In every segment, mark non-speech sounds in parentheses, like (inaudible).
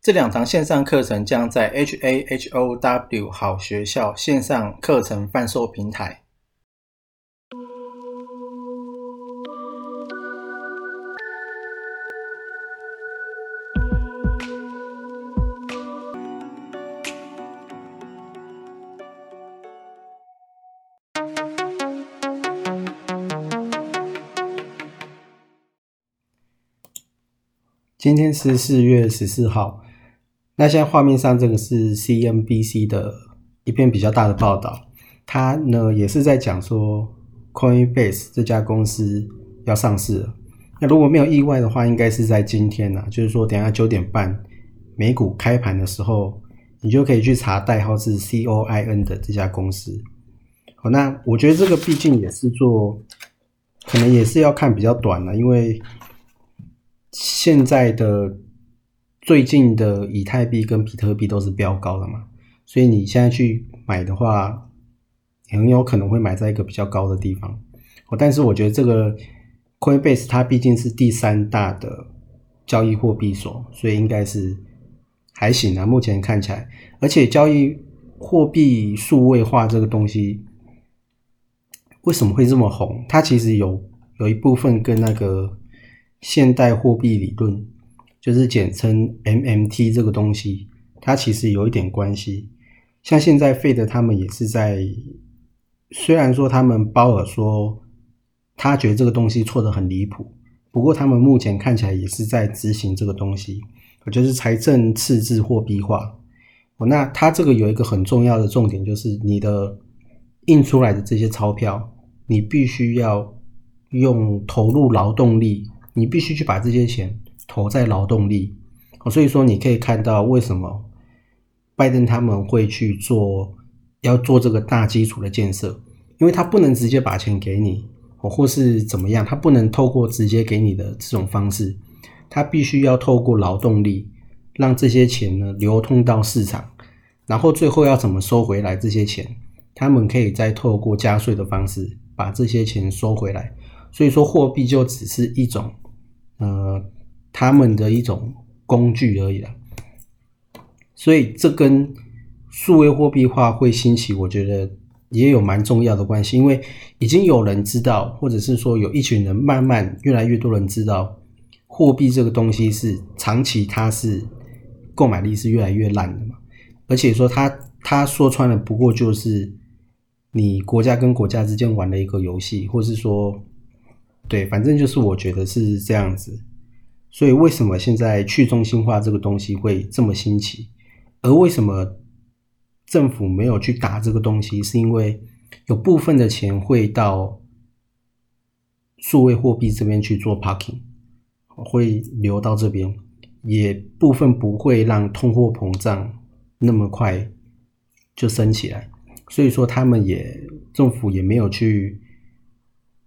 这两堂线上课程将在 HAHOW 好学校线上课程贩售平台。今天是四月十四号。那现在画面上这个是 CNBC 的一篇比较大的报道，它呢也是在讲说 Coinbase 这家公司要上市了。那如果没有意外的话，应该是在今天呢，就是说等下九点半美股开盘的时候，你就可以去查代号是 COIN 的这家公司。好，那我觉得这个毕竟也是做，可能也是要看比较短了，因为。现在的最近的以太币跟比特币都是飙高的嘛，所以你现在去买的话，很有可能会买在一个比较高的地方。哦，但是我觉得这个 Coinbase 它毕竟是第三大的交易货币所，所以应该是还行啊。目前看起来，而且交易货币数位化这个东西为什么会这么红？它其实有有一部分跟那个。现代货币理论就是简称 MMT 这个东西，它其实有一点关系。像现在费德他们也是在，虽然说他们鲍尔说他觉得这个东西错的很离谱，不过他们目前看起来也是在执行这个东西，就是财政赤字货币化。那它这个有一个很重要的重点，就是你的印出来的这些钞票，你必须要用投入劳动力。你必须去把这些钱投在劳动力，所以说你可以看到为什么拜登他们会去做要做这个大基础的建设，因为他不能直接把钱给你，或是怎么样，他不能透过直接给你的这种方式，他必须要透过劳动力让这些钱呢流通到市场，然后最后要怎么收回来这些钱，他们可以再透过加税的方式把这些钱收回来，所以说货币就只是一种。他们的一种工具而已啦，所以这跟数位货币化会兴起，我觉得也有蛮重要的关系。因为已经有人知道，或者是说有一群人慢慢越来越多人知道，货币这个东西是长期它是购买力是越来越烂的嘛。而且说他他说穿了，不过就是你国家跟国家之间玩的一个游戏，或是说。对，反正就是我觉得是这样子，所以为什么现在去中心化这个东西会这么新奇？而为什么政府没有去打这个东西？是因为有部分的钱会到数位货币这边去做 parking，会流到这边，也部分不会让通货膨胀那么快就升起来，所以说他们也政府也没有去。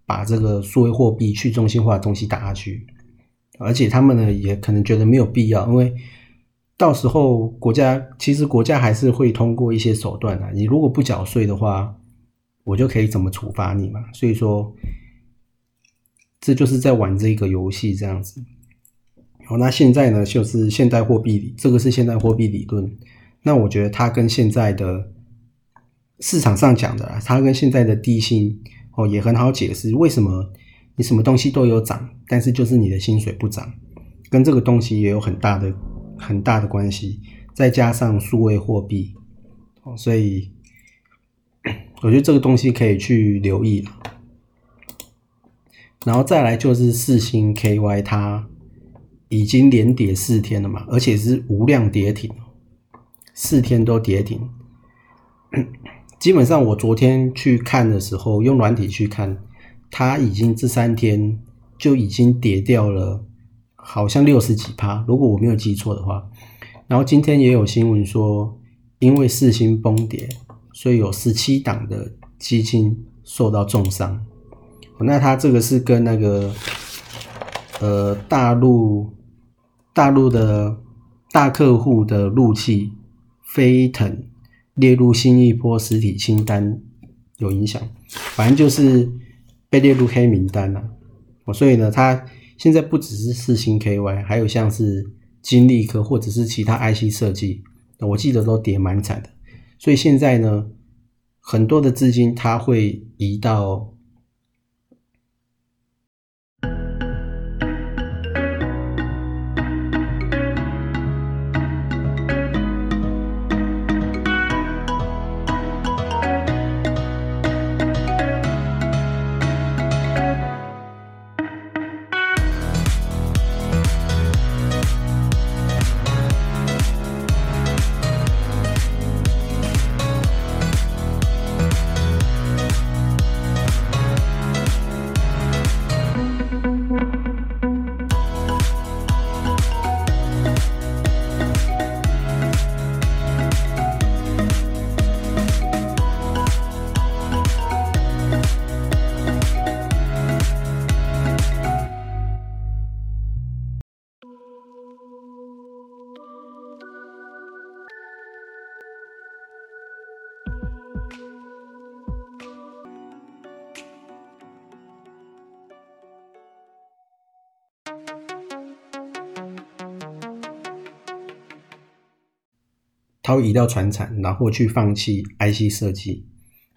把这个数位货币去中心化的东西打下去，而且他们呢也可能觉得没有必要，因为到时候国家其实国家还是会通过一些手段的。你如果不缴税的话，我就可以怎么处罚你嘛。所以说，这就是在玩这个游戏这样子。好，那现在呢就是现代货币，这个是现代货币理论。那我觉得它跟现在的市场上讲的，它跟现在的低薪。哦，也很好解释为什么你什么东西都有涨，但是就是你的薪水不涨，跟这个东西也有很大的很大的关系。再加上数位货币，哦，所以 (clears throat) 我觉得这个东西可以去留意。然后再来就是四星 KY，它已经连跌四天了嘛，而且是无量跌停，四天都跌停。(clears throat) 基本上，我昨天去看的时候，用软体去看，它已经这三天就已经跌掉了，好像六十几趴，如果我没有记错的话。然后今天也有新闻说，因为四星崩跌，所以有十七档的基金受到重伤。那它这个是跟那个呃大陆大陆的大客户的陆气飞腾列入新一波实体清单有影响，反正就是被列入黑名单了。所以呢，它现在不只是四星 KY，还有像是金利科或者是其他 IC 设计，我记得都跌蛮惨的。所以现在呢，很多的资金它会移到。它会移到船产，然后去放弃 IC 设计。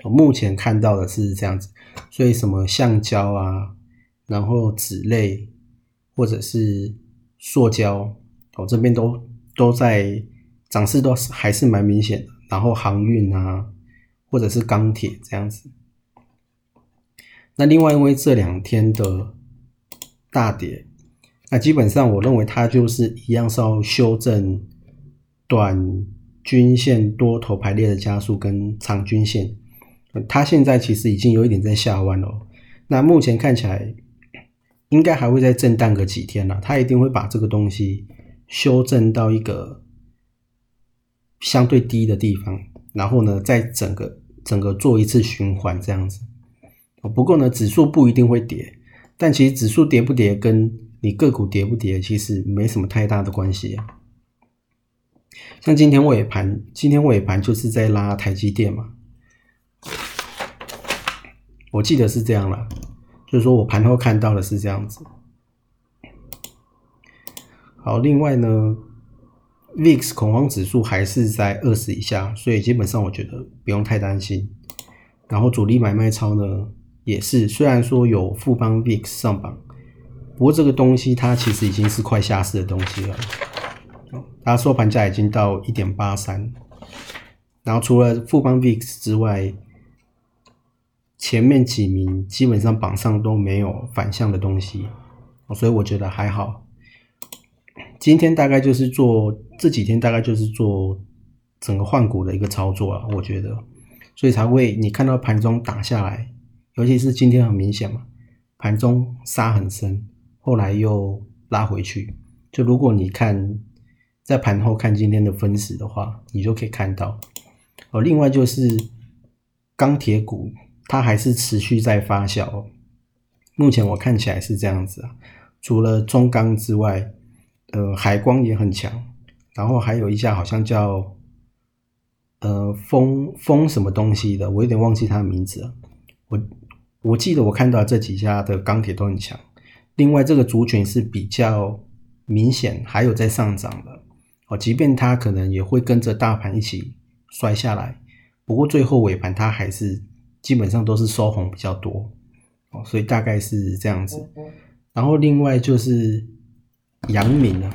我目前看到的是这样子，所以什么橡胶啊，然后纸类或者是塑胶，我这边都都在涨势都是还是蛮明显的。然后航运啊，或者是钢铁这样子。那另外因为这两天的大跌，那基本上我认为它就是一样是要修正短。均线多头排列的加速跟长均线，它现在其实已经有一点在下弯了。那目前看起来应该还会再震荡个几天了，它一定会把这个东西修正到一个相对低的地方，然后呢，再整个整个做一次循环这样子。不过呢，指数不一定会跌，但其实指数跌不跌跟你个股跌不跌其实没什么太大的关系。像今天尾盘，今天尾盘就是在拉台积电嘛，我记得是这样了，就是说我盘后看到的是这样子。好，另外呢，VIX 恐慌指数还是在二十以下，所以基本上我觉得不用太担心。然后主力买卖超呢也是，虽然说有富邦 VIX 上榜，不过这个东西它其实已经是快下市的东西了。它收盘价已经到一点八三，然后除了富邦 VIX 之外，前面几名基本上榜上都没有反向的东西，所以我觉得还好。今天大概就是做这几天大概就是做整个换股的一个操作啊，我觉得，所以才会你看到盘中打下来，尤其是今天很明显嘛，盘中杀很深，后来又拉回去，就如果你看。在盘后看今天的分时的话，你就可以看到哦。另外就是钢铁股，它还是持续在发酵。目前我看起来是这样子啊，除了中钢之外，呃，海光也很强。然后还有一家好像叫呃风风什么东西的，我有点忘记它的名字了。我我记得我看到这几家的钢铁都很强。另外这个族群是比较明显，还有在上涨的。哦，即便它可能也会跟着大盘一起摔下来，不过最后尾盘它还是基本上都是收红比较多，哦，所以大概是这样子。然后另外就是阳明啊，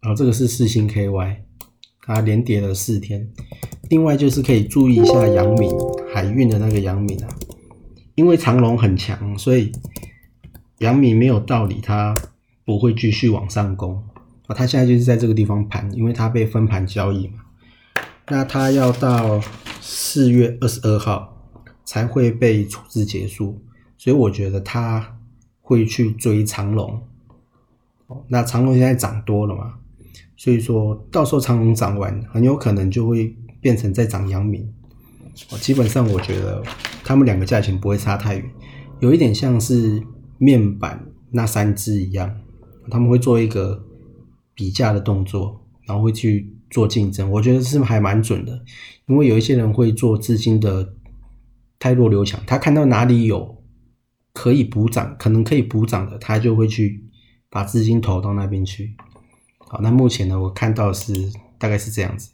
然后这个是四星 KY，它连跌了四天。另外就是可以注意一下阳明海运的那个阳明啊，因为长龙很强，所以阳明没有道理它。不会继续往上攻啊！它现在就是在这个地方盘，因为它被分盘交易嘛。那它要到四月二十二号才会被处置结束，所以我觉得它会去追长龙。那长龙现在涨多了嘛，所以说到时候长隆涨完，很有可能就会变成在涨阳明。基本上我觉得他们两个价钱不会差太远，有一点像是面板那三只一样，他们会做一个比价的动作，然后会去做竞争。我觉得是还蛮准的，因为有一些人会做资金的太弱流强，他看到哪里有可以补涨，可能可以补涨的，他就会去把资金投到那边去。好，那目前呢，我看到是大概是这样子。